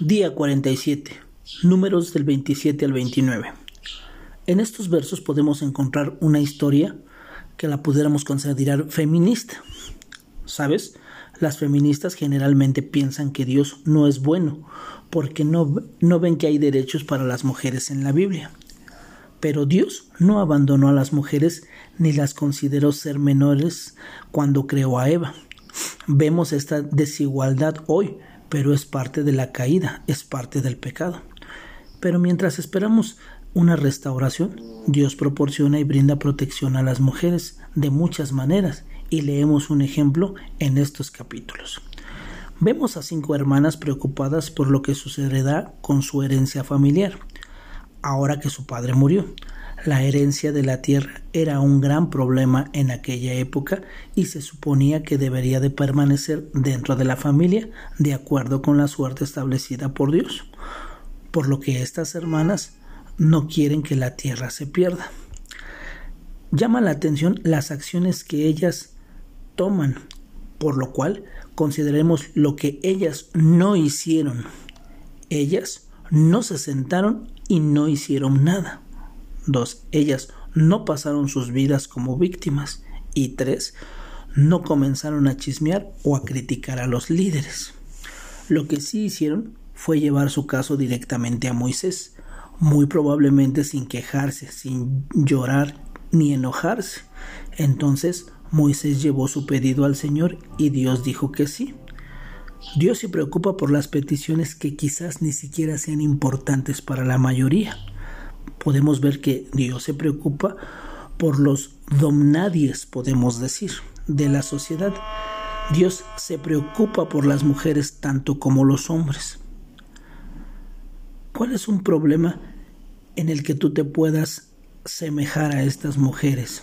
Día 47. Números del 27 al 29. En estos versos podemos encontrar una historia que la pudiéramos considerar feminista. ¿Sabes? Las feministas generalmente piensan que Dios no es bueno porque no, no ven que hay derechos para las mujeres en la Biblia. Pero Dios no abandonó a las mujeres ni las consideró ser menores cuando creó a Eva. Vemos esta desigualdad hoy, pero es parte de la caída, es parte del pecado. Pero mientras esperamos una restauración, Dios proporciona y brinda protección a las mujeres de muchas maneras y leemos un ejemplo en estos capítulos. Vemos a cinco hermanas preocupadas por lo que sucederá con su herencia familiar, ahora que su padre murió. La herencia de la tierra era un gran problema en aquella época y se suponía que debería de permanecer dentro de la familia de acuerdo con la suerte establecida por Dios, por lo que estas hermanas no quieren que la tierra se pierda. Llama la atención las acciones que ellas toman, por lo cual consideremos lo que ellas no hicieron. Ellas no se sentaron y no hicieron nada. Dos, ellas no pasaron sus vidas como víctimas. Y tres, no comenzaron a chismear o a criticar a los líderes. Lo que sí hicieron fue llevar su caso directamente a Moisés, muy probablemente sin quejarse, sin llorar ni enojarse. Entonces Moisés llevó su pedido al Señor y Dios dijo que sí. Dios se preocupa por las peticiones que quizás ni siquiera sean importantes para la mayoría podemos ver que Dios se preocupa por los domnadies, podemos decir, de la sociedad. Dios se preocupa por las mujeres tanto como los hombres. ¿Cuál es un problema en el que tú te puedas semejar a estas mujeres?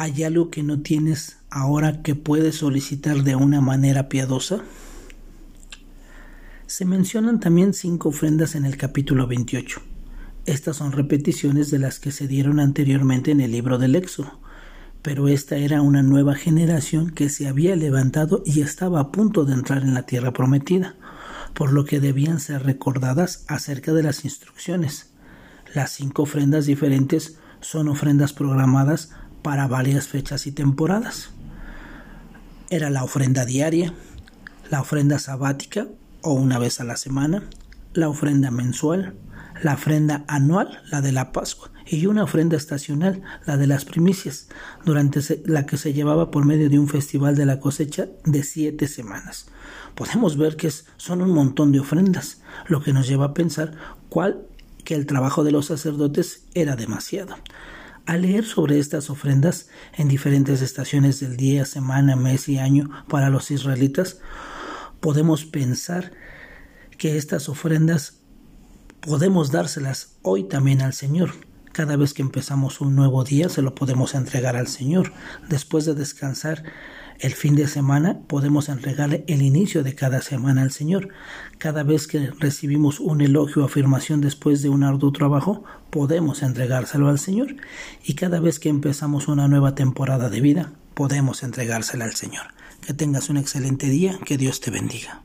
¿Hay algo que no tienes ahora que puedes solicitar de una manera piadosa? Se mencionan también cinco ofrendas en el capítulo 28. Estas son repeticiones de las que se dieron anteriormente en el libro del Éxodo, pero esta era una nueva generación que se había levantado y estaba a punto de entrar en la tierra prometida, por lo que debían ser recordadas acerca de las instrucciones. Las cinco ofrendas diferentes son ofrendas programadas para varias fechas y temporadas. Era la ofrenda diaria, la ofrenda sabática o una vez a la semana, la ofrenda mensual, la ofrenda anual, la de la Pascua, y una ofrenda estacional, la de las primicias, durante la que se llevaba por medio de un festival de la cosecha de siete semanas. Podemos ver que son un montón de ofrendas, lo que nos lleva a pensar cuál que el trabajo de los sacerdotes era demasiado. Al leer sobre estas ofrendas en diferentes estaciones del día, semana, mes y año para los israelitas, podemos pensar que estas ofrendas podemos dárselas hoy también al Señor. Cada vez que empezamos un nuevo día se lo podemos entregar al Señor. Después de descansar el fin de semana podemos entregarle el inicio de cada semana al Señor. Cada vez que recibimos un elogio o afirmación después de un arduo trabajo, podemos entregárselo al Señor. Y cada vez que empezamos una nueva temporada de vida, podemos entregársela al Señor. Que tengas un excelente día, que Dios te bendiga.